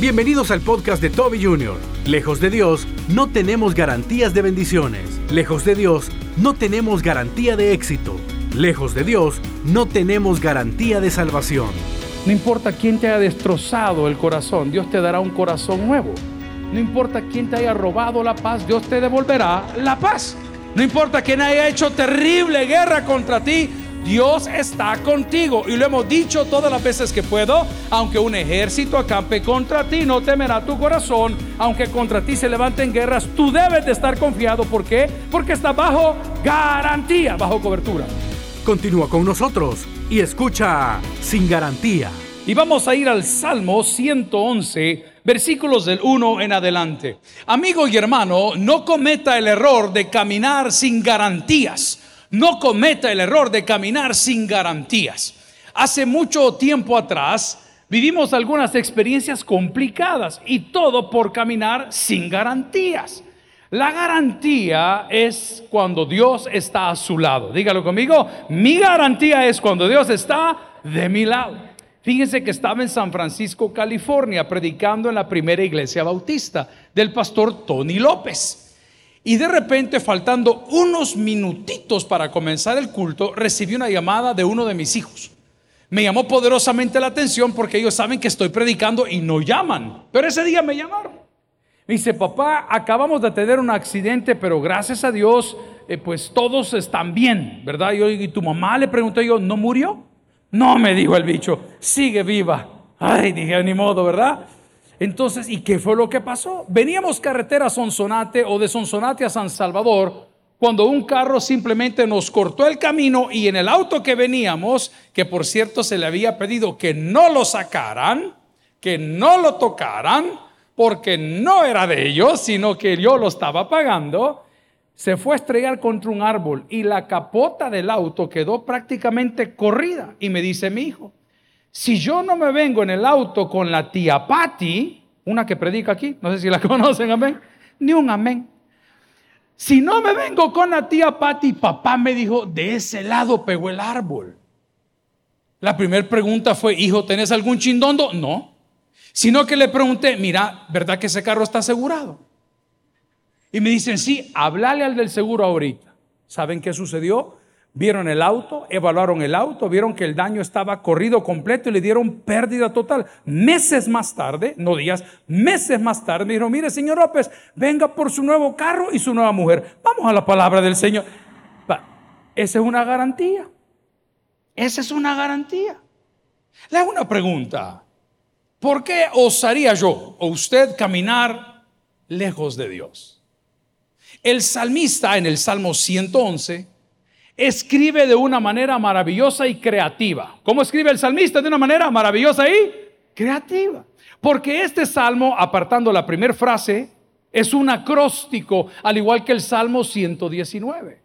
Bienvenidos al podcast de Toby Jr. Lejos de Dios, no tenemos garantías de bendiciones. Lejos de Dios, no tenemos garantía de éxito. Lejos de Dios, no tenemos garantía de salvación. No importa quién te haya destrozado el corazón, Dios te dará un corazón nuevo. No importa quién te haya robado la paz, Dios te devolverá la paz. No importa quién haya hecho terrible guerra contra ti, Dios está contigo. Y lo hemos dicho todas las veces que puedo. Aunque un ejército acampe contra ti, no temerá tu corazón. Aunque contra ti se levanten guerras, tú debes de estar confiado. ¿Por qué? Porque está bajo garantía, bajo cobertura. Continúa con nosotros y escucha sin garantía. Y vamos a ir al Salmo 111, versículos del 1 en adelante. Amigo y hermano, no cometa el error de caminar sin garantías no cometa el error de caminar sin garantías. Hace mucho tiempo atrás vivimos algunas experiencias complicadas y todo por caminar sin garantías. La garantía es cuando Dios está a su lado. Dígalo conmigo, mi garantía es cuando Dios está de mi lado. Fíjense que estaba en San Francisco, California, predicando en la primera iglesia bautista del pastor Tony López. Y de repente, faltando unos minutitos para comenzar el culto, recibí una llamada de uno de mis hijos. Me llamó poderosamente la atención porque ellos saben que estoy predicando y no llaman. Pero ese día me llamaron. Me dice, papá, acabamos de tener un accidente, pero gracias a Dios, eh, pues todos están bien, ¿verdad? Y, y tu mamá le pregunté yo, ¿no murió? No, me dijo el bicho, sigue viva. Ay, dije, ni modo, ¿verdad? Entonces, ¿y qué fue lo que pasó? Veníamos carretera a Sonsonate o de Sonsonate a San Salvador cuando un carro simplemente nos cortó el camino y en el auto que veníamos, que por cierto se le había pedido que no lo sacaran, que no lo tocaran, porque no era de ellos, sino que yo lo estaba pagando, se fue a estrellar contra un árbol y la capota del auto quedó prácticamente corrida. Y me dice mi hijo, si yo no me vengo en el auto con la tía Patty, una que predica aquí, no sé si la conocen, amén, ni un amén. Si no me vengo con la tía Patty, papá me dijo, de ese lado pegó el árbol. La primera pregunta fue, hijo, ¿tenés algún chindondo? No. Sino que le pregunté, mira, ¿verdad que ese carro está asegurado? Y me dicen, sí, hablale al del seguro ahorita. ¿Saben qué sucedió? Vieron el auto, evaluaron el auto, vieron que el daño estaba corrido completo y le dieron pérdida total. Meses más tarde, no días, meses más tarde, me dijeron, mire, señor López, venga por su nuevo carro y su nueva mujer. Vamos a la palabra del Señor. Esa es una garantía. Esa es una garantía. Le hago una pregunta. ¿Por qué osaría yo o usted caminar lejos de Dios? El salmista en el Salmo 111 escribe de una manera maravillosa y creativa. ¿Cómo escribe el salmista? De una manera maravillosa y creativa. Porque este salmo, apartando la primera frase, es un acróstico, al igual que el Salmo 119.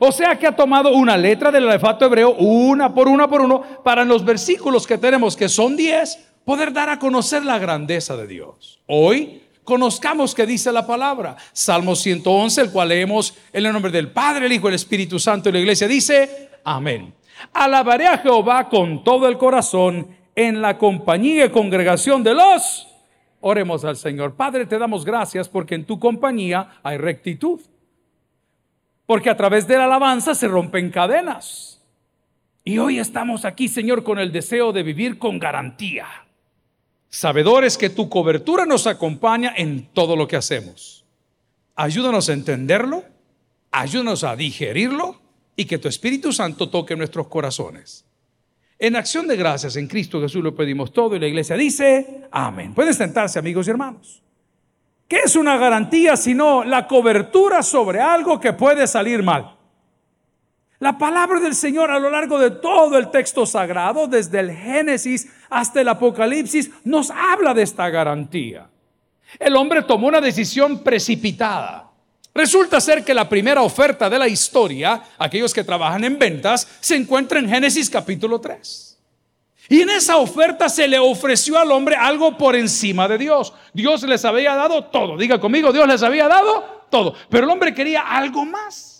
O sea que ha tomado una letra del alfabeto hebreo, una por una por uno, para en los versículos que tenemos, que son 10, poder dar a conocer la grandeza de Dios. Hoy conozcamos que dice la palabra. Salmo 111, el cual leemos en el nombre del Padre, el Hijo, el Espíritu Santo y la iglesia, dice, amén. Alabaré a Jehová con todo el corazón en la compañía y congregación de los... Oremos al Señor. Padre, te damos gracias porque en tu compañía hay rectitud. Porque a través de la alabanza se rompen cadenas. Y hoy estamos aquí, Señor, con el deseo de vivir con garantía sabedores que tu cobertura nos acompaña en todo lo que hacemos. Ayúdanos a entenderlo, ayúdanos a digerirlo y que tu Espíritu Santo toque nuestros corazones. En acción de gracias en Cristo Jesús lo pedimos todo y la iglesia dice, amén. Pueden sentarse amigos y hermanos. ¿Qué es una garantía sino la cobertura sobre algo que puede salir mal? La palabra del Señor a lo largo de todo el texto sagrado, desde el Génesis hasta el Apocalipsis, nos habla de esta garantía. El hombre tomó una decisión precipitada. Resulta ser que la primera oferta de la historia, aquellos que trabajan en ventas, se encuentra en Génesis capítulo 3. Y en esa oferta se le ofreció al hombre algo por encima de Dios. Dios les había dado todo. Diga conmigo, Dios les había dado todo. Pero el hombre quería algo más.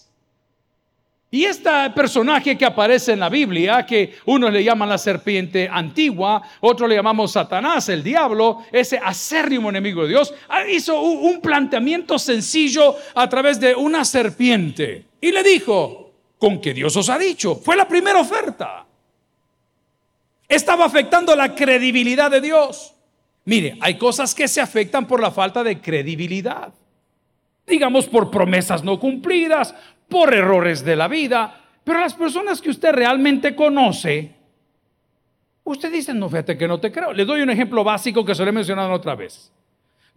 Y este personaje que aparece en la Biblia, que uno le llaman la serpiente antigua, otro le llamamos Satanás, el diablo, ese acérrimo enemigo de Dios, ah, hizo un planteamiento sencillo a través de una serpiente. Y le dijo, con que Dios os ha dicho. Fue la primera oferta. Estaba afectando la credibilidad de Dios. Mire, hay cosas que se afectan por la falta de credibilidad. Digamos por promesas no cumplidas, por errores de la vida. Pero las personas que usted realmente conoce, usted dice, no, fíjate que no te creo. Le doy un ejemplo básico que se lo he mencionado otra vez.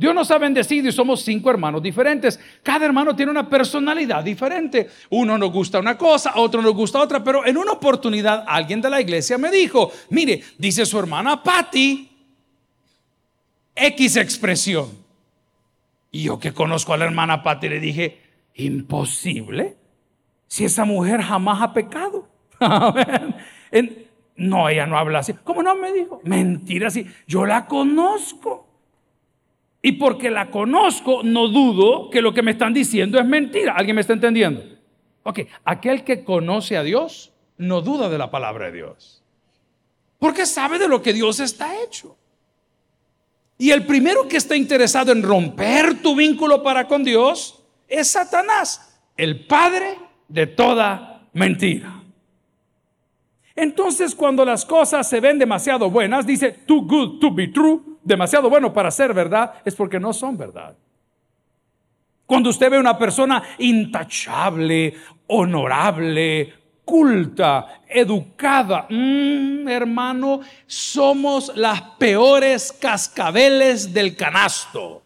Dios nos ha bendecido y somos cinco hermanos diferentes. Cada hermano tiene una personalidad diferente. Uno nos gusta una cosa, otro nos gusta otra, pero en una oportunidad alguien de la iglesia me dijo, mire, dice su hermana Patty, X expresión. Y yo que conozco a la hermana Patty le dije, imposible, si esa mujer jamás ha pecado. no, ella no habla así. ¿Cómo no me dijo? Mentira, sí. Yo la conozco. Y porque la conozco, no dudo que lo que me están diciendo es mentira. ¿Alguien me está entendiendo? Ok, aquel que conoce a Dios no duda de la palabra de Dios. Porque sabe de lo que Dios está hecho. Y el primero que está interesado en romper tu vínculo para con Dios es Satanás, el padre de toda mentira. Entonces cuando las cosas se ven demasiado buenas, dice, too good to be true, demasiado bueno para ser verdad, es porque no son verdad. Cuando usted ve una persona intachable, honorable, culta, educada, mm, hermano, somos las peores cascabeles del canasto.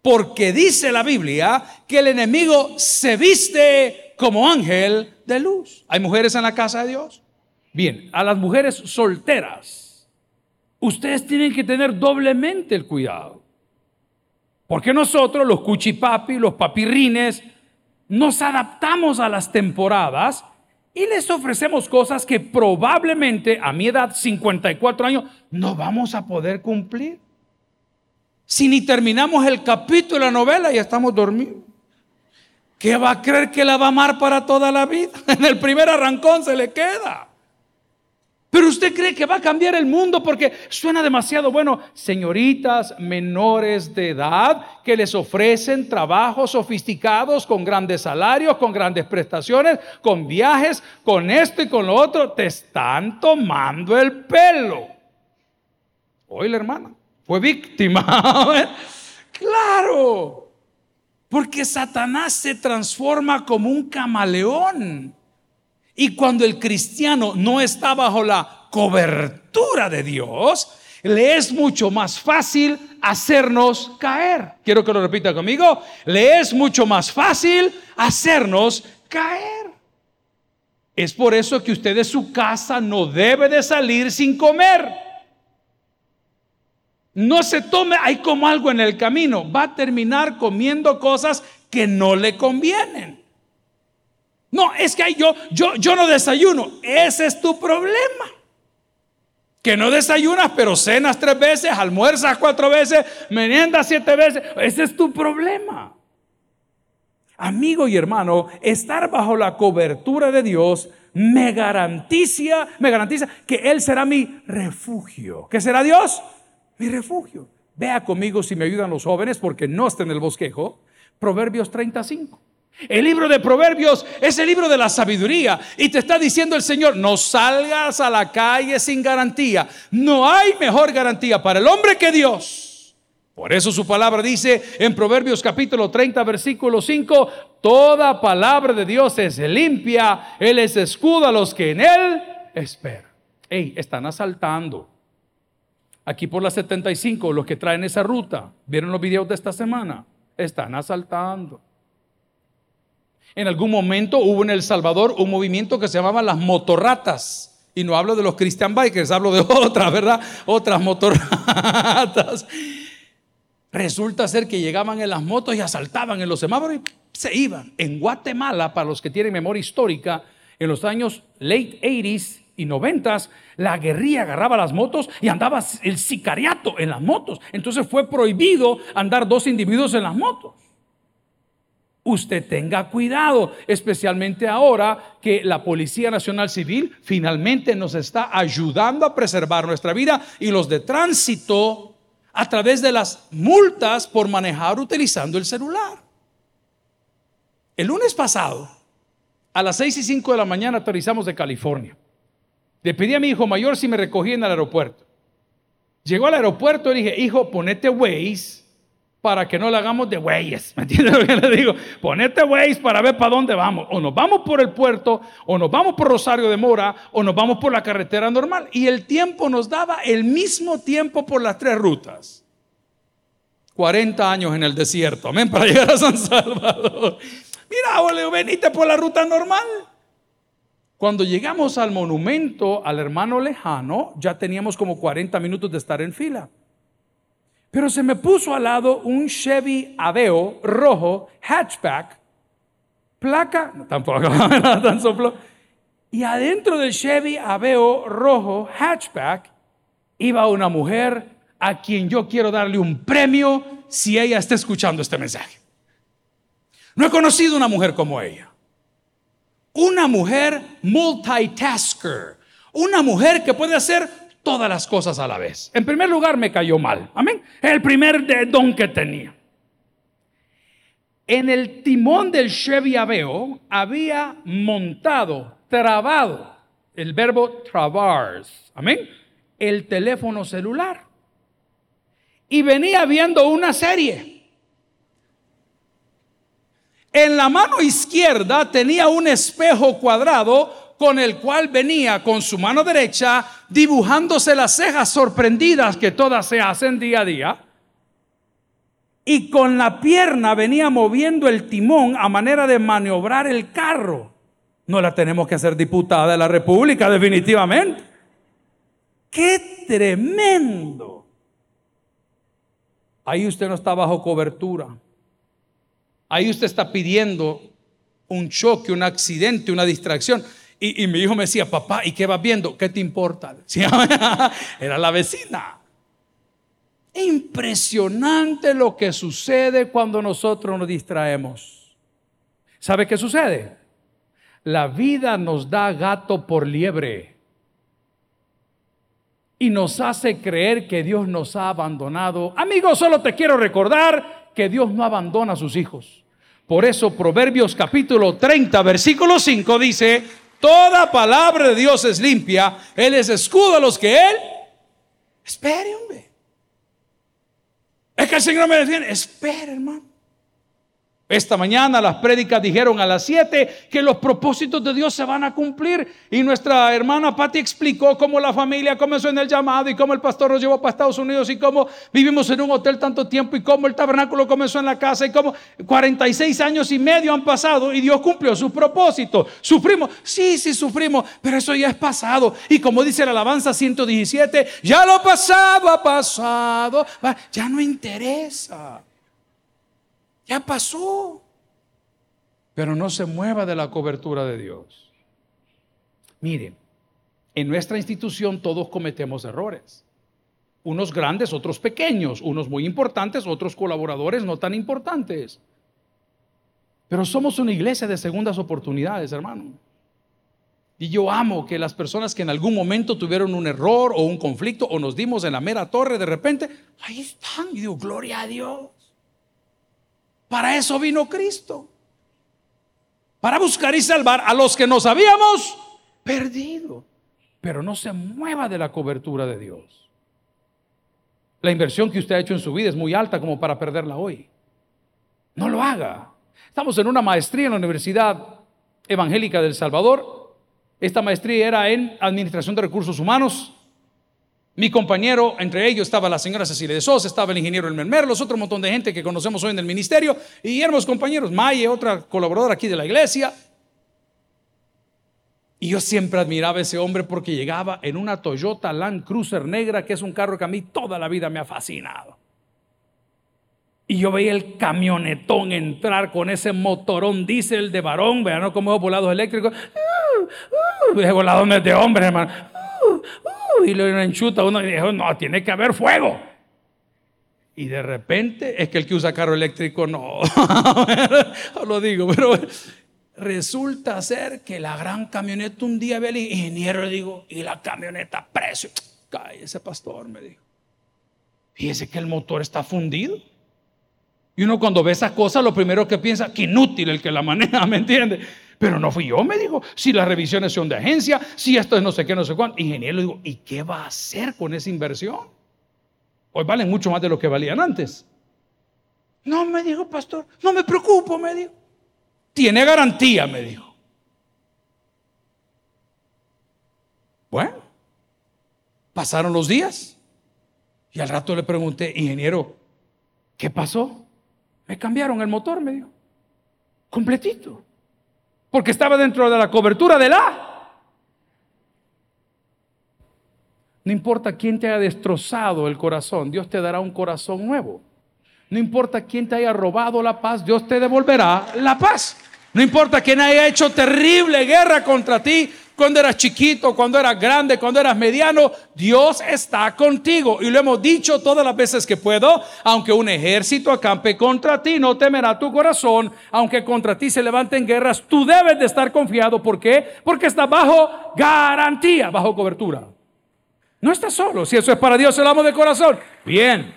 Porque dice la Biblia que el enemigo se viste como ángel de luz. ¿Hay mujeres en la casa de Dios? Bien, a las mujeres solteras, ustedes tienen que tener doblemente el cuidado. Porque nosotros, los cuchipapi, los papirrines, nos adaptamos a las temporadas y les ofrecemos cosas que probablemente a mi edad, 54 años, no vamos a poder cumplir. Si ni terminamos el capítulo de la novela, ya estamos dormidos. ¿Qué va a creer que la va a amar para toda la vida? En el primer arrancón se le queda. Pero usted cree que va a cambiar el mundo porque suena demasiado bueno. Señoritas menores de edad que les ofrecen trabajos sofisticados con grandes salarios, con grandes prestaciones, con viajes, con esto y con lo otro, te están tomando el pelo. Hoy la hermana fue víctima. claro, porque Satanás se transforma como un camaleón. Y cuando el cristiano no está bajo la cobertura de Dios, le es mucho más fácil hacernos caer. Quiero que lo repita conmigo. Le es mucho más fácil hacernos caer. Es por eso que usted de su casa no debe de salir sin comer. No se tome, hay como algo en el camino. Va a terminar comiendo cosas que no le convienen. No, es que yo, yo, yo no desayuno. Ese es tu problema. Que no desayunas, pero cenas tres veces, almuerzas cuatro veces, meriendas siete veces. Ese es tu problema. Amigo y hermano, estar bajo la cobertura de Dios me garantiza, me garantiza que Él será mi refugio. ¿Qué será Dios? Mi refugio. Vea conmigo si me ayudan los jóvenes, porque no está en el bosquejo. Proverbios 35. El libro de Proverbios es el libro de la sabiduría y te está diciendo el Señor, no salgas a la calle sin garantía. No hay mejor garantía para el hombre que Dios. Por eso su palabra dice en Proverbios capítulo 30 versículo 5, toda palabra de Dios es limpia, Él es escudo a los que en Él esperan. Hey, están asaltando. Aquí por la 75, los que traen esa ruta, ¿vieron los videos de esta semana? Están asaltando. En algún momento hubo en El Salvador un movimiento que se llamaba las motorratas. Y no hablo de los Christian Bikers, hablo de otras, ¿verdad? Otras motorratas. Resulta ser que llegaban en las motos y asaltaban en los semáforos y se iban. En Guatemala, para los que tienen memoria histórica, en los años late 80s y 90s, la guerrilla agarraba las motos y andaba el sicariato en las motos. Entonces fue prohibido andar dos individuos en las motos. usted tenga cuidado, especialmente ahora que la Policía Nacional Civil finalmente nos está ayudando a preservar nuestra vida y los de tránsito a través de las multas por manejar utilizando el celular. El lunes pasado, a las 6 y 5 de la mañana, aterrizamos de California. Le pedí a mi hijo mayor si me recogía en el aeropuerto. Llegó al aeropuerto y dije, hijo, ponete Waze para que no le hagamos de güeyes. ¿Me entiendes lo que le digo? Ponete Waze para ver para dónde vamos. O nos vamos por el puerto, o nos vamos por Rosario de Mora, o nos vamos por la carretera normal. Y el tiempo nos daba el mismo tiempo por las tres rutas. 40 años en el desierto, amén, para llegar a San Salvador. Mira, boludo, venite por la ruta normal. Cuando llegamos al monumento al hermano lejano, ya teníamos como 40 minutos de estar en fila. Pero se me puso al lado un Chevy Aveo rojo, hatchback, placa, tampoco, tan soplo. Y adentro del Chevy Aveo rojo, hatchback, iba una mujer a quien yo quiero darle un premio si ella está escuchando este mensaje. No he conocido una mujer como ella. Una mujer multitasker. Una mujer que puede hacer todas las cosas a la vez. En primer lugar, me cayó mal. Amén. El primer don que tenía. En el timón del Chevy Aveo había montado, trabado, el verbo trabars. Amén. El teléfono celular. Y venía viendo una serie. En la mano izquierda tenía un espejo cuadrado con el cual venía con su mano derecha dibujándose las cejas sorprendidas que todas se hacen día a día. Y con la pierna venía moviendo el timón a manera de maniobrar el carro. No la tenemos que hacer diputada de la República, definitivamente. ¡Qué tremendo! Ahí usted no está bajo cobertura. Ahí usted está pidiendo un choque, un accidente, una distracción. Y, mi hijo me decía, papá, ¿y qué vas viendo? ¿Qué te importa? Era la vecina. Impresionante lo que sucede cuando nosotros nos distraemos. ¿Sabe qué sucede? La vida nos da gato por liebre y nos hace creer que Dios nos ha abandonado. Amigo, solo te quiero recordar que Dios no abandona a sus hijos. Por eso Proverbios capítulo 30, versículo 5 dice, Toda palabra de Dios es limpia. Él es escudo a los que Él. Espere, hombre. Es que el Señor me defiende. Espere, hermano. Esta mañana las prédicas dijeron a las 7 que los propósitos de Dios se van a cumplir. Y nuestra hermana Patti explicó cómo la familia comenzó en el llamado y cómo el pastor nos llevó para Estados Unidos y cómo vivimos en un hotel tanto tiempo y cómo el tabernáculo comenzó en la casa y cómo 46 años y medio han pasado y Dios cumplió su propósito. Sufrimos, sí, sí sufrimos, pero eso ya es pasado. Y como dice la alabanza 117, ya lo pasado ha pasado, ya no interesa. Ya pasó. Pero no se mueva de la cobertura de Dios. Mire, en nuestra institución todos cometemos errores. Unos grandes, otros pequeños, unos muy importantes, otros colaboradores no tan importantes. Pero somos una iglesia de segundas oportunidades, hermano. Y yo amo que las personas que en algún momento tuvieron un error o un conflicto o nos dimos en la mera torre, de repente, ahí están. Y digo, gloria a Dios. Para eso vino Cristo. Para buscar y salvar a los que nos habíamos perdido. Pero no se mueva de la cobertura de Dios. La inversión que usted ha hecho en su vida es muy alta como para perderla hoy. No lo haga. Estamos en una maestría en la Universidad Evangélica del Salvador. Esta maestría era en Administración de Recursos Humanos. Mi compañero, entre ellos estaba la señora Cecilia de Sosa, estaba el ingeniero Elmer Merlos, otro montón de gente que conocemos hoy en el ministerio, y éramos compañeros, Maye, otra colaboradora aquí de la iglesia. Y yo siempre admiraba a ese hombre porque llegaba en una Toyota Land Cruiser negra, que es un carro que a mí toda la vida me ha fascinado. Y yo veía el camionetón entrar con ese motorón diésel de varón, vean cómo volados eléctricos. Uh, uh, de hombre, hermano y lo enchuta uno y dijo, no, tiene que haber fuego. Y de repente es que el que usa carro eléctrico no, lo digo, pero resulta ser que la gran camioneta un día ve al ingeniero, digo, y la camioneta precio, ese pastor, me dijo. Fíjese que el motor está fundido. Y uno cuando ve esas cosas, lo primero que piensa, que inútil el que la maneja, ¿me entiende? Pero no fui yo, me dijo. Si las revisiones son de agencia, si esto es no sé qué, no sé cuánto. Ingeniero, digo, ¿y qué va a hacer con esa inversión? Hoy valen mucho más de lo que valían antes. No, me dijo, pastor, no me preocupo, me dijo. Tiene garantía, me dijo. Bueno, pasaron los días. Y al rato le pregunté, ingeniero, ¿qué pasó? Me cambiaron el motor, me dijo. Completito. Porque estaba dentro de la cobertura de la. No importa quién te haya destrozado el corazón, Dios te dará un corazón nuevo. No importa quién te haya robado la paz, Dios te devolverá la paz. No importa quién haya hecho terrible guerra contra ti, cuando eras chiquito, cuando eras grande, cuando eras mediano, Dios está contigo. Y lo hemos dicho todas las veces que puedo, aunque un ejército acampe contra ti, no temerá tu corazón, aunque contra ti se levanten guerras, tú debes de estar confiado. ¿Por qué? Porque estás bajo garantía, bajo cobertura. No estás solo, si eso es para Dios el amo de corazón. Bien,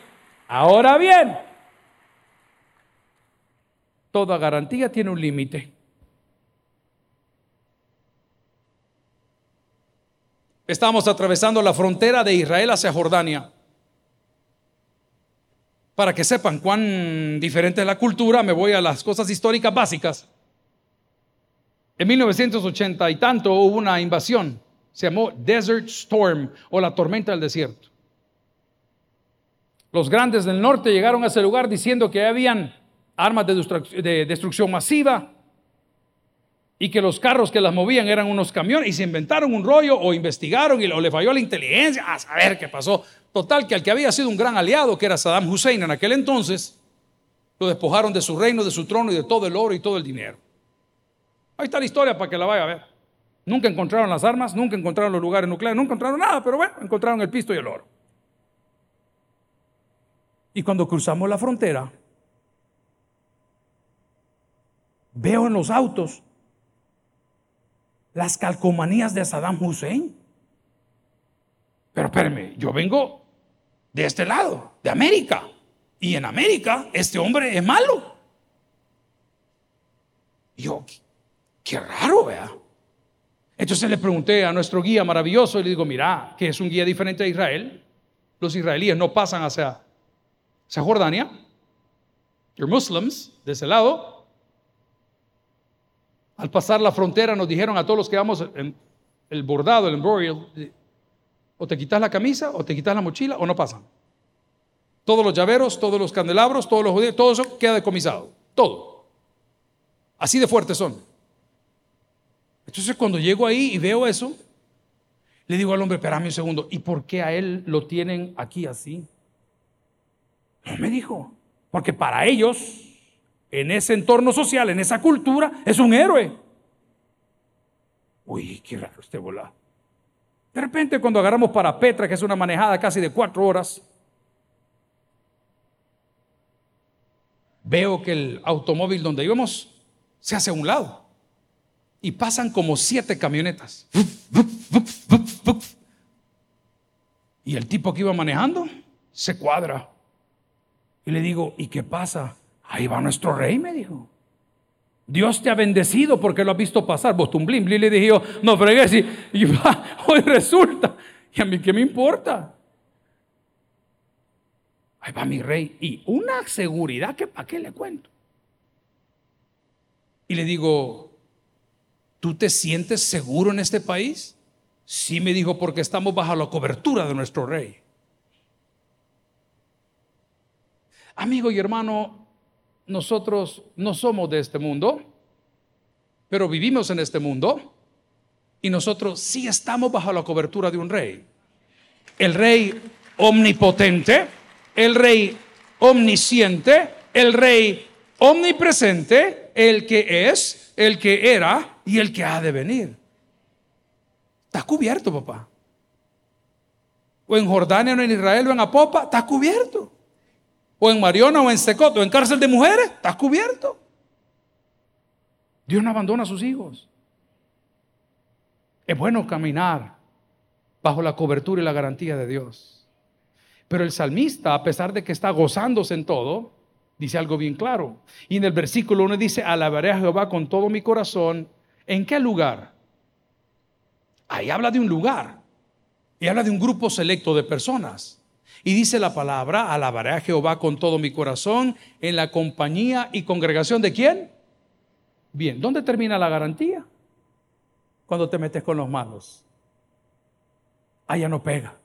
ahora bien, toda garantía tiene un límite. Estamos atravesando la frontera de Israel hacia Jordania. Para que sepan cuán diferente es la cultura, me voy a las cosas históricas básicas. En 1980 y tanto hubo una invasión, se llamó Desert Storm o la tormenta del desierto. Los grandes del norte llegaron a ese lugar diciendo que habían armas de destrucción masiva, y que los carros que las movían eran unos camiones y se inventaron un rollo o investigaron y le falló la inteligencia a saber qué pasó. Total, que al que había sido un gran aliado, que era Saddam Hussein en aquel entonces, lo despojaron de su reino, de su trono y de todo el oro y todo el dinero. Ahí está la historia para que la vaya a ver. Nunca encontraron las armas, nunca encontraron los lugares nucleares, nunca encontraron nada, pero bueno, encontraron el pisto y el oro. Y cuando cruzamos la frontera, veo en los autos las calcomanías de Saddam Hussein. Pero espérame, yo vengo de este lado, de América. Y en América este hombre es malo. Y yo, qué, raro, vea. Entonces le pregunté a nuestro guía maravilloso y le digo, mira, que es un guía diferente a Israel. Los israelíes no pasan hacia, hacia Jordania. You're Muslims, de ese lado. Al pasar la frontera nos dijeron a todos los que vamos en el bordado, el embroidered, o te quitas la camisa, o te quitas la mochila, o no pasan. Todos los llaveros, todos los candelabros, todos los judíos, todo eso queda decomisado. Todo. Así de fuertes son. Entonces cuando llego ahí y veo eso, le digo al hombre, espérame un segundo, ¿y por qué a él lo tienen aquí así? No me dijo, porque para ellos en ese entorno social, en esa cultura, es un héroe. Uy, qué raro este volado. De repente cuando agarramos para Petra, que es una manejada casi de cuatro horas, veo que el automóvil donde íbamos se hace a un lado y pasan como siete camionetas. Y el tipo que iba manejando se cuadra. Y le digo, ¿y qué pasa? Ahí va nuestro rey, me dijo. Dios te ha bendecido porque lo has visto pasar. Vos y le dije yo, no fregues y, y hoy resulta. ¿Y a mí qué me importa? Ahí va mi rey. Y una seguridad que para qué le cuento. Y le digo, ¿tú te sientes seguro en este país? Sí, me dijo, porque estamos bajo la cobertura de nuestro rey. Amigo y hermano, nosotros no somos de este mundo, pero vivimos en este mundo y nosotros sí estamos bajo la cobertura de un rey. El rey omnipotente, el rey omnisciente, el rey omnipresente, el que es, el que era y el que ha de venir. Está cubierto, papá. O en Jordania, o en Israel, o en Apopa, está cubierto. O en Mariona o en Secoto, o en cárcel de mujeres, estás cubierto. Dios no abandona a sus hijos. Es bueno caminar bajo la cobertura y la garantía de Dios. Pero el salmista, a pesar de que está gozándose en todo, dice algo bien claro. Y en el versículo 1 dice, alabaré a Jehová con todo mi corazón. ¿En qué lugar? Ahí habla de un lugar. Y habla de un grupo selecto de personas. Y dice la palabra, alabaré a Jehová con todo mi corazón en la compañía y congregación de quién? Bien, ¿dónde termina la garantía? Cuando te metes con los malos. Allá no pega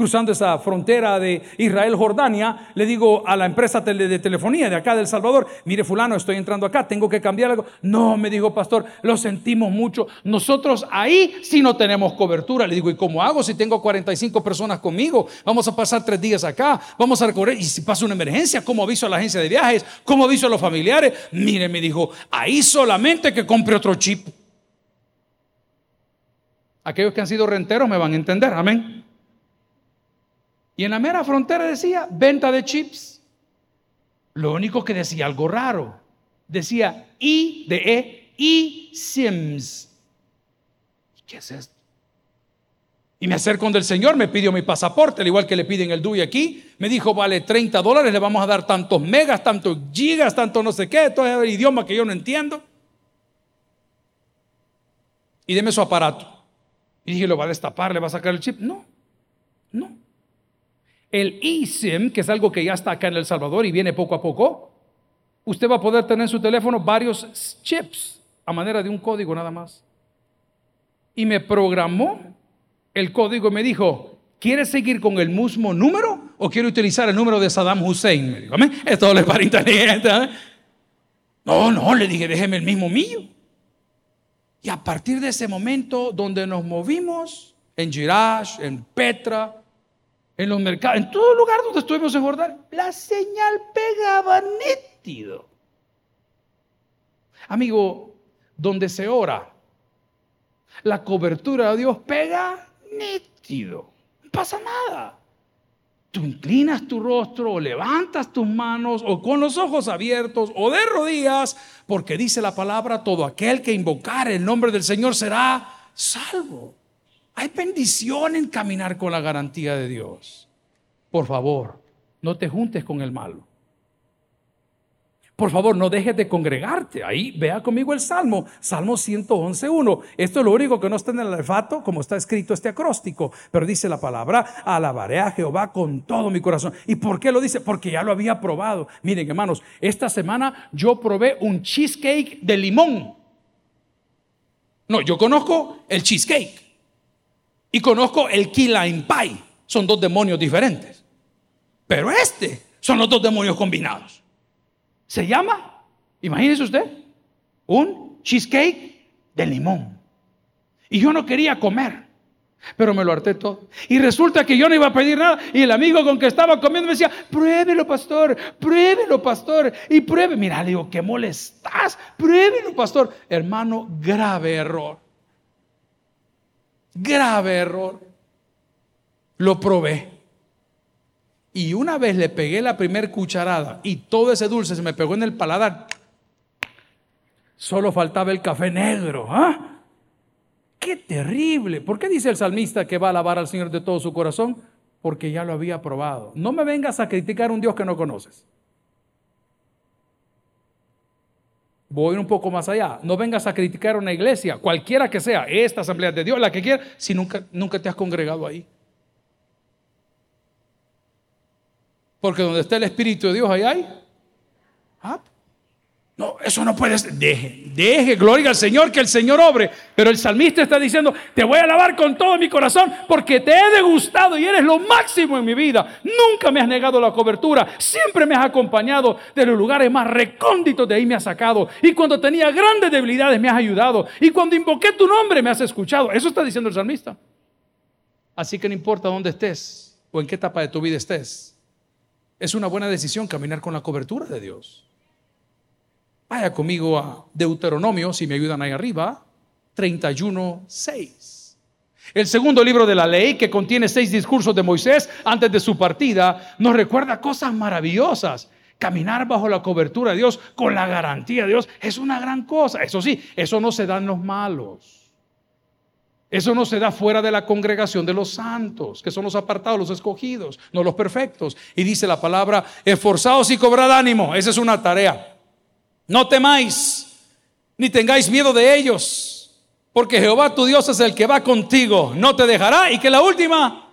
cruzando esa frontera de Israel-Jordania, le digo a la empresa de telefonía de acá del Salvador, mire fulano, estoy entrando acá, tengo que cambiar algo. No, me dijo pastor, lo sentimos mucho. Nosotros ahí sí no tenemos cobertura. Le digo, ¿y cómo hago si tengo 45 personas conmigo? Vamos a pasar tres días acá, vamos a recorrer. Y si pasa una emergencia, ¿cómo aviso a la agencia de viajes? ¿Cómo aviso a los familiares? Mire, me dijo, ahí solamente que compre otro chip. Aquellos que han sido renteros me van a entender, amén. Y en la mera frontera decía venta de chips. Lo único que decía algo raro. Decía I de E, I Sims. ¿Qué es esto? Y me acerco donde el Señor, me pidió mi pasaporte, al igual que le piden el DUI aquí. Me dijo, vale 30 dólares, le vamos a dar tantos megas, tantos gigas, tanto no sé qué, todo el idioma que yo no entiendo. Y deme su aparato. Y dije, ¿lo va a destapar? ¿Le va a sacar el chip? No, no. El eSIM, que es algo que ya está acá en El Salvador y viene poco a poco, usted va a poder tener en su teléfono varios chips a manera de un código nada más. Y me programó el código y me dijo, ¿quieres seguir con el mismo número o quiere utilizar el número de Saddam Hussein? Me dijo, esto le para inteligente. ¿eh? No, no, le dije, déjeme el mismo mío. Y a partir de ese momento donde nos movimos, en Girash, en Petra, en los mercados, en todo lugar donde estuvimos en Jordán, la señal pegaba nítido. Amigo, donde se ora, la cobertura de Dios pega nítido. No pasa nada. Tú inclinas tu rostro o levantas tus manos o con los ojos abiertos o de rodillas, porque dice la palabra, todo aquel que invocar el nombre del Señor será salvo. Hay bendición en caminar con la garantía de Dios. Por favor, no te juntes con el malo. Por favor, no dejes de congregarte. Ahí vea conmigo el Salmo, Salmo 111.1. Esto es lo único que no está en el alfato, como está escrito este acróstico. Pero dice la palabra, alabaré a Jehová con todo mi corazón. ¿Y por qué lo dice? Porque ya lo había probado. Miren, hermanos, esta semana yo probé un cheesecake de limón. No, yo conozco el cheesecake. Y conozco el lime pie. Son dos demonios diferentes. Pero este son los dos demonios combinados. Se llama, imagínese usted, un cheesecake de limón. Y yo no quería comer, pero me lo harté todo. Y resulta que yo no iba a pedir nada. Y el amigo con que estaba comiendo me decía, pruébelo, pastor, pruébelo, pastor. Y pruebe. Mira, le digo, ¿qué molestas? Pruébelo, pastor. Hermano, grave error. Grave error. Lo probé. Y una vez le pegué la primer cucharada y todo ese dulce se me pegó en el paladar. Solo faltaba el café negro. ¿ah? ¡Qué terrible! ¿Por qué dice el salmista que va a alabar al Señor de todo su corazón? Porque ya lo había probado. No me vengas a criticar a un Dios que no conoces. Voy un poco más allá. No vengas a criticar una iglesia, cualquiera que sea, esta asamblea de Dios, la que quiera, si nunca, nunca te has congregado ahí. Porque donde está el Espíritu de Dios, ahí hay. Ah, no, eso no puede ser. Deje, deje, gloria al Señor, que el Señor obre. Pero el salmista está diciendo, te voy a alabar con todo mi corazón porque te he degustado y eres lo máximo en mi vida. Nunca me has negado la cobertura. Siempre me has acompañado de los lugares más recónditos de ahí me has sacado. Y cuando tenía grandes debilidades me has ayudado. Y cuando invoqué tu nombre me has escuchado. Eso está diciendo el salmista. Así que no importa dónde estés o en qué etapa de tu vida estés. Es una buena decisión caminar con la cobertura de Dios. Vaya conmigo a Deuteronomio, si me ayudan ahí arriba, 31, 6. El segundo libro de la ley, que contiene seis discursos de Moisés antes de su partida, nos recuerda cosas maravillosas. Caminar bajo la cobertura de Dios, con la garantía de Dios, es una gran cosa. Eso sí, eso no se da en los malos. Eso no se da fuera de la congregación de los santos, que son los apartados, los escogidos, no los perfectos. Y dice la palabra, esforzados y cobrad ánimo. Esa es una tarea. No temáis, ni tengáis miedo de ellos porque Jehová tu Dios es el que va contigo, no te dejará. Y que la última,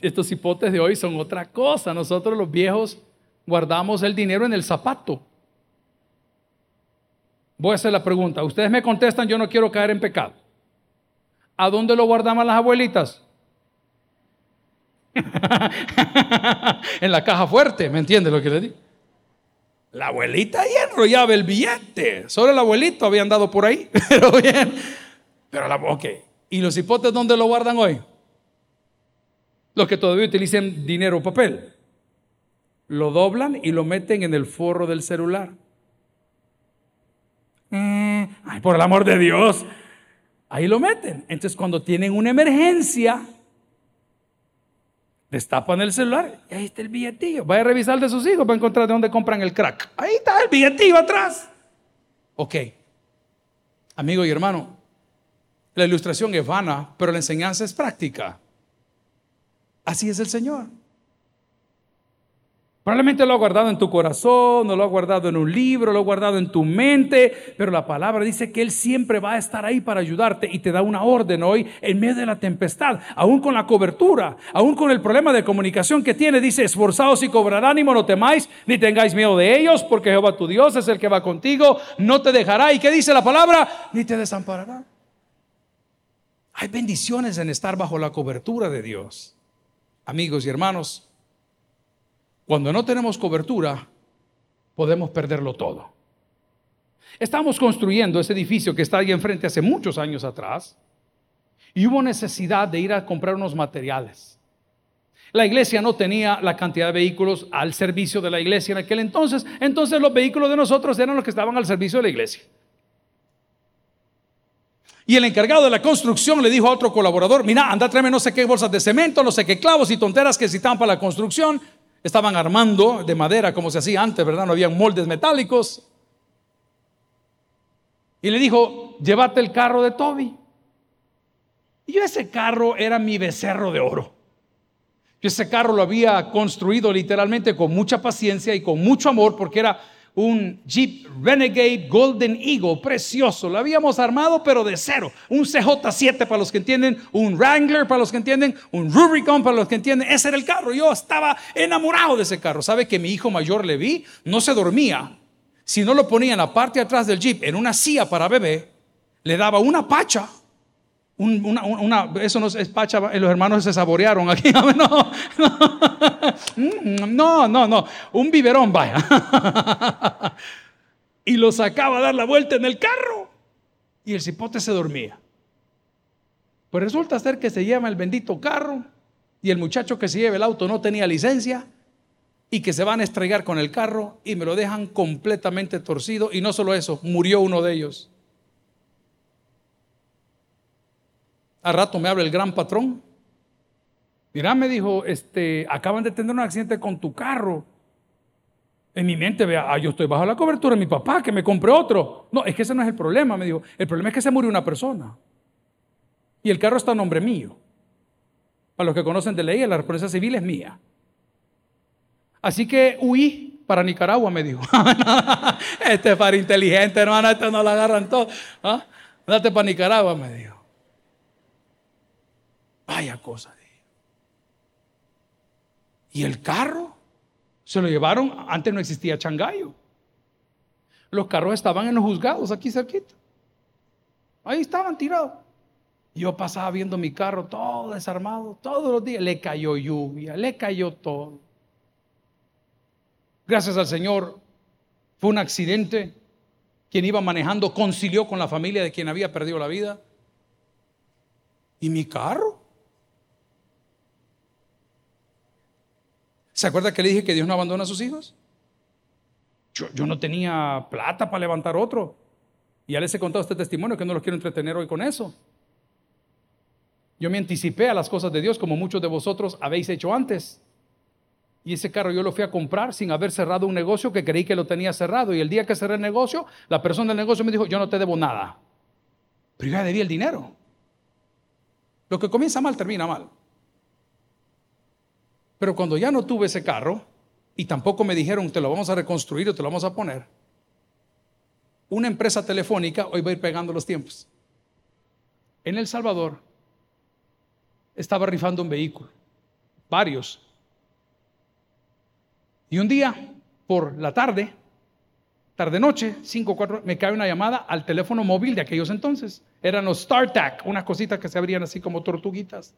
estos hipotes de hoy son otra cosa. Nosotros los viejos guardamos el dinero en el zapato. Voy a hacer la pregunta. Ustedes me contestan, yo no quiero caer en pecado. ¿A dónde lo guardaban las abuelitas? en la caja fuerte, ¿me entiende lo que le digo? La abuelita ahí enrollaba el billete. Solo el abuelito había andado por ahí. Pero bien. Pero la, ok. ¿Y los hipotes dónde lo guardan hoy? Los que todavía utilizan dinero o papel. Lo doblan y lo meten en el forro del celular. Eh, ay, por el amor de Dios. Ahí lo meten. Entonces, cuando tienen una emergencia, Destapan el celular y ahí está el billetillo. Vaya a revisar de sus hijos para encontrar de dónde compran el crack. Ahí está el billetillo atrás. Ok. Amigo y hermano, la ilustración es vana, pero la enseñanza es práctica. Así es el Señor. Probablemente lo ha guardado en tu corazón, no lo ha guardado en un libro, lo ha guardado en tu mente, pero la palabra dice que Él siempre va a estar ahí para ayudarte y te da una orden hoy en medio de la tempestad, aún con la cobertura, aún con el problema de comunicación que tiene. Dice, esforzados y cobrar ánimo, no temáis, ni tengáis miedo de ellos, porque Jehová tu Dios es el que va contigo, no te dejará. ¿Y qué dice la palabra? Ni te desamparará. Hay bendiciones en estar bajo la cobertura de Dios. Amigos y hermanos, cuando no tenemos cobertura, podemos perderlo todo. Estamos construyendo ese edificio que está ahí enfrente hace muchos años atrás y hubo necesidad de ir a comprar unos materiales. La iglesia no tenía la cantidad de vehículos al servicio de la iglesia en aquel entonces, entonces los vehículos de nosotros eran los que estaban al servicio de la iglesia. Y el encargado de la construcción le dijo a otro colaborador, mira, anda tráeme no sé qué bolsas de cemento, no sé qué clavos y tonteras que necesitan para la construcción. Estaban armando de madera como se hacía antes, ¿verdad? No había moldes metálicos. Y le dijo, llévate el carro de Toby. Y yo ese carro era mi becerro de oro. Yo ese carro lo había construido literalmente con mucha paciencia y con mucho amor porque era un Jeep Renegade Golden Eagle, precioso. Lo habíamos armado, pero de cero. Un CJ7 para los que entienden, un Wrangler para los que entienden, un Rubicon para los que entienden. Ese era el carro. Yo estaba enamorado de ese carro. ¿Sabe que mi hijo mayor le vi? No se dormía. Si no lo ponía en la parte de atrás del Jeep, en una silla para bebé, le daba una pacha una, eso no es pacha, los hermanos se saborearon aquí. Mm, no, no, no, un biberón, vaya. y lo sacaba a dar la vuelta en el carro. Y el cipote se dormía. Pues resulta ser que se lleva el bendito carro y el muchacho que se lleva el auto no tenía licencia y que se van a estrellar con el carro y me lo dejan completamente torcido. Y no solo eso, murió uno de ellos. A rato me habla el gran patrón. Mira, me dijo, este, acaban de tener un accidente con tu carro. En mi mente, vea, ah, yo estoy bajo la cobertura de mi papá, que me compre otro. No, es que ese no es el problema, me dijo. El problema es que se murió una persona. Y el carro está a nombre mío. Para los que conocen de ley, la responsabilidad civil es mía. Así que huí para Nicaragua, me dijo. este es para inteligente, hermano, este no lo agarran todo. ¿Ah? Date para Nicaragua, me dijo. Vaya cosa. Y el carro se lo llevaron, antes no existía Changayo. Los carros estaban en los juzgados aquí cerquita. Ahí estaban tirados. Yo pasaba viendo mi carro todo desarmado, todos los días. Le cayó lluvia, le cayó todo. Gracias al Señor, fue un accidente. Quien iba manejando concilió con la familia de quien había perdido la vida. ¿Y mi carro? ¿Se acuerda que le dije que Dios no abandona a sus hijos? Yo, no tenía plata para levantar otro. Y ya les he contado este testimonio que no los quiero entretener hoy con eso. Yo me anticipé a las cosas de Dios como muchos de vosotros habéis hecho antes. Y ese carro yo lo fui a comprar sin haber cerrado un negocio que creí que lo tenía cerrado. Y el día que cerré el negocio, la persona del negocio me dijo, yo no te debo nada. Pero yo ya debía el dinero. Lo que comienza mal termina mal. Pero cuando ya no tuve ese carro y tampoco me dijeron te lo vamos a reconstruir o te lo vamos a poner, una empresa telefónica hoy va a ir pegando los tiempos. En El Salvador estaba rifando un vehículo, varios. Y un día, por la tarde, tarde noche, 5 4, me cae una llamada al teléfono móvil de aquellos entonces. Eran los StarTAC, unas cositas que se abrían así como tortuguitas.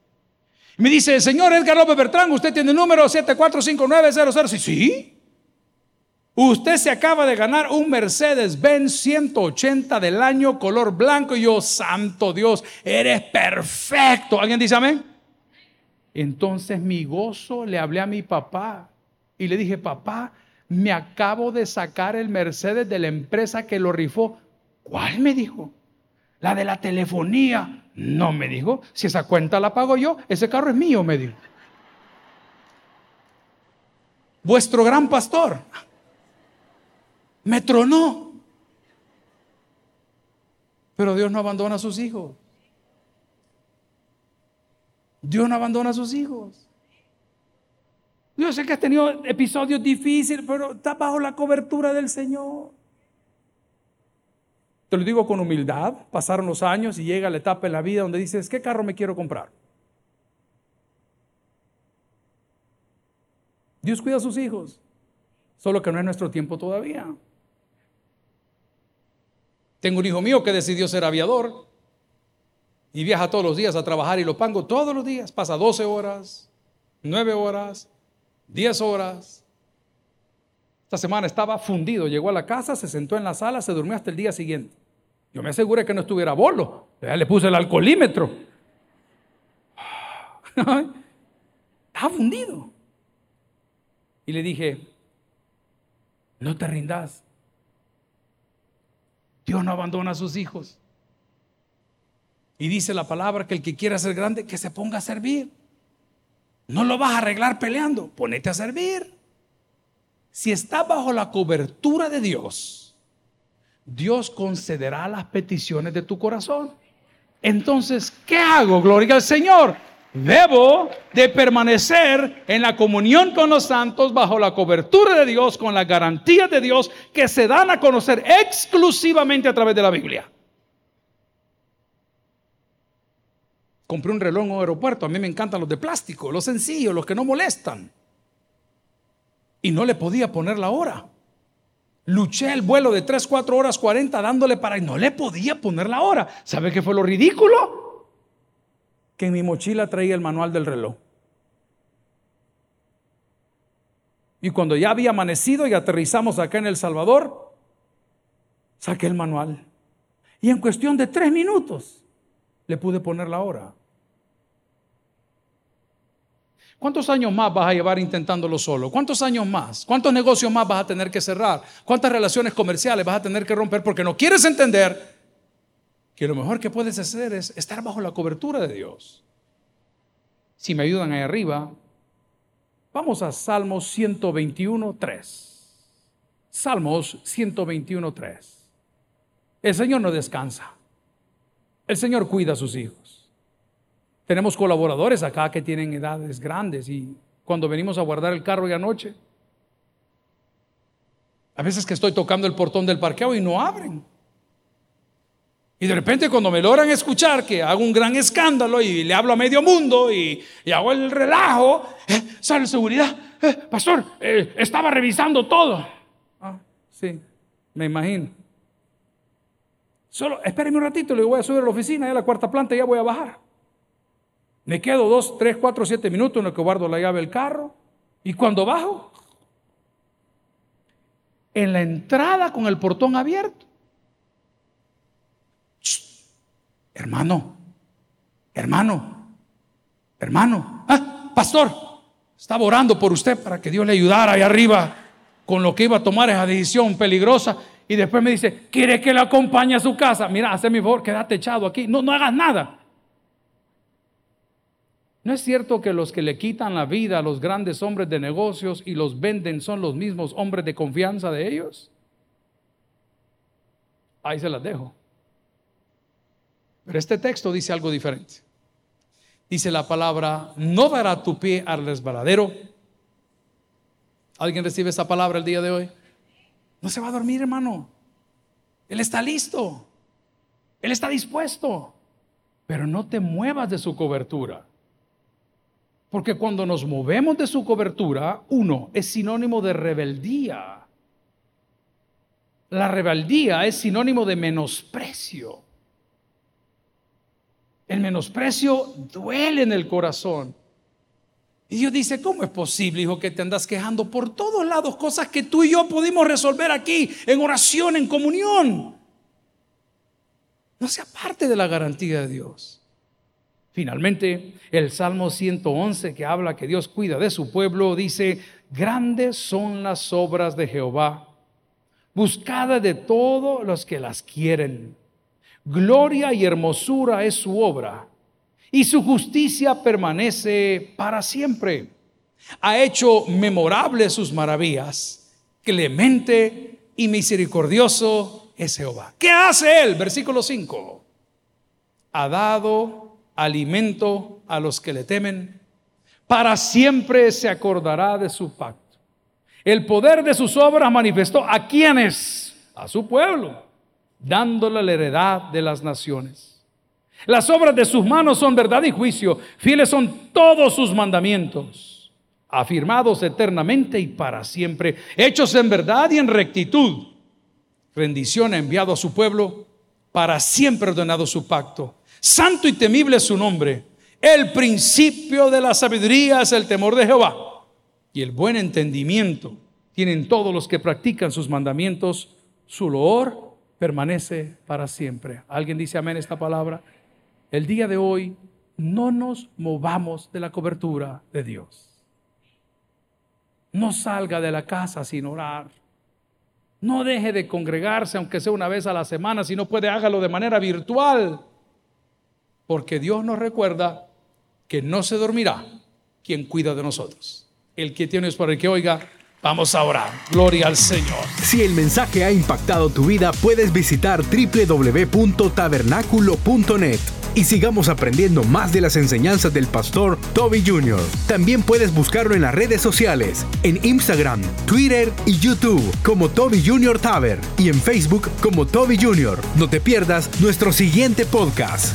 Me dice, señor Edgar López Bertrán, usted tiene el número 745900. Sí, sí. Usted se acaba de ganar un Mercedes-Benz 180 del año color blanco. Y yo, santo Dios, eres perfecto. ¿Alguien dice amén? Entonces mi gozo le hablé a mi papá y le dije, papá, me acabo de sacar el Mercedes de la empresa que lo rifó. ¿Cuál me dijo? La de la telefonía. No me dijo, si esa cuenta la pago yo, ese carro es mío, me dijo. Vuestro gran pastor me tronó. Pero Dios no abandona a sus hijos. Dios no abandona a sus hijos. Yo sé que has tenido episodios difíciles, pero está bajo la cobertura del Señor. Te lo digo con humildad, pasaron los años y llega la etapa en la vida donde dices, ¿qué carro me quiero comprar? Dios cuida a sus hijos, solo que no es nuestro tiempo todavía. Tengo un hijo mío que decidió ser aviador y viaja todos los días a trabajar y lo pago todos los días. Pasa 12 horas, 9 horas, 10 horas. Esta semana estaba fundido, llegó a la casa, se sentó en la sala, se durmió hasta el día siguiente. Yo me aseguré que no estuviera bolo. Le puse el alcoholímetro. Estaba fundido. Y le dije, no te rindas. Dios no abandona a sus hijos. Y dice la palabra que el que quiera ser grande, que se ponga a servir. No lo vas a arreglar peleando, ponete a servir. Si está bajo la cobertura de Dios, Dios concederá las peticiones de tu corazón. Entonces, ¿qué hago? Gloria al Señor. Debo de permanecer en la comunión con los santos bajo la cobertura de Dios, con las garantías de Dios que se dan a conocer exclusivamente a través de la Biblia. Compré un reloj en un aeropuerto, a mí me encantan los de plástico, los sencillos, los que no molestan. Y no le podía poner la hora. Luché el vuelo de 3, 4 horas 40 dándole para... Y no le podía poner la hora. ¿Sabe qué fue lo ridículo? Que en mi mochila traía el manual del reloj. Y cuando ya había amanecido y aterrizamos acá en El Salvador, saqué el manual. Y en cuestión de tres minutos le pude poner la hora. ¿Cuántos años más vas a llevar intentándolo solo? ¿Cuántos años más? ¿Cuántos negocios más vas a tener que cerrar? ¿Cuántas relaciones comerciales vas a tener que romper porque no quieres entender que lo mejor que puedes hacer es estar bajo la cobertura de Dios? Si me ayudan ahí arriba, vamos a Salmos 121, 3. Salmos 121, 3. El Señor no descansa. El Señor cuida a sus hijos. Tenemos colaboradores acá que tienen edades grandes y cuando venimos a guardar el carro y anoche, a veces que estoy tocando el portón del parqueo y no abren. Y de repente cuando me logran escuchar que hago un gran escándalo y le hablo a medio mundo y, hago el relajo, eh, sale seguridad, eh, pastor, eh, estaba revisando todo. Ah, sí, me imagino. Solo, espéreme un ratito, le voy a subir a la oficina, a la cuarta planta ya voy a bajar. Me quedo dos, tres, cuatro, siete minutos en lo que guardo la llave del carro. Y cuando bajo, en la entrada con el portón abierto. hermano, hermano, hermano, ah, pastor, estaba orando por usted para que Dios le ayudara ahí arriba con lo que iba a tomar esa decisión peligrosa. Y después me dice, ¿quiere que le acompañe a su casa? Mira, hazme mi favor, quédate echado aquí. No, no hagas nada. ¿No es cierto que los que le quitan la vida a los grandes hombres de negocios y los venden son los mismos hombres de confianza de ellos? Ahí se las dejo. Pero este texto dice algo diferente. Dice la palabra, no dará tu pie al resbaladero. ¿Alguien recibe esa palabra el día de hoy? No se va a dormir, hermano. Él está listo. Él está dispuesto. Pero no te muevas de su cobertura. Porque cuando nos movemos de su cobertura, uno, es sinónimo de rebeldía. La rebeldía es sinónimo de menosprecio. El menosprecio duele en el corazón. Y Dios dice, ¿cómo es posible, hijo, que te andas quejando por todos lados cosas que tú y yo pudimos resolver aquí, en oración, en comunión? No sea parte de la garantía de Dios. Finalmente, el Salmo 111 que habla que Dios cuida de su pueblo dice, grandes son las obras de Jehová, buscada de todos los que las quieren. Gloria y hermosura es su obra, y su justicia permanece para siempre. Ha hecho memorables sus maravillas, clemente y misericordioso es Jehová. ¿Qué hace él? Versículo 5. Ha dado alimento a los que le temen, para siempre se acordará de su pacto. El poder de sus obras manifestó a quienes, a su pueblo, dándole la heredad de las naciones. Las obras de sus manos son verdad y juicio, fieles son todos sus mandamientos, afirmados eternamente y para siempre, hechos en verdad y en rectitud. Rendición ha enviado a su pueblo, para siempre ordenado su pacto Santo y temible es su nombre. El principio de la sabiduría es el temor de Jehová. Y el buen entendimiento tienen todos los que practican sus mandamientos. Su loor permanece para siempre. ¿Alguien dice amén esta palabra? El día de hoy no nos movamos de la cobertura de Dios. No salga de la casa sin orar. No deje de congregarse, aunque sea una vez a la semana. Si no puede, hágalo de manera virtual. Porque Dios nos recuerda que no se dormirá quien cuida de nosotros. El que tienes para el que oiga, vamos a orar. Gloria al Señor. Si el mensaje ha impactado tu vida, puedes visitar www.tabernaculo.net y sigamos aprendiendo más de las enseñanzas del pastor Toby Jr. También puedes buscarlo en las redes sociales, en Instagram, Twitter y YouTube como Toby Jr. Taber y en Facebook como Toby Jr. No te pierdas nuestro siguiente podcast.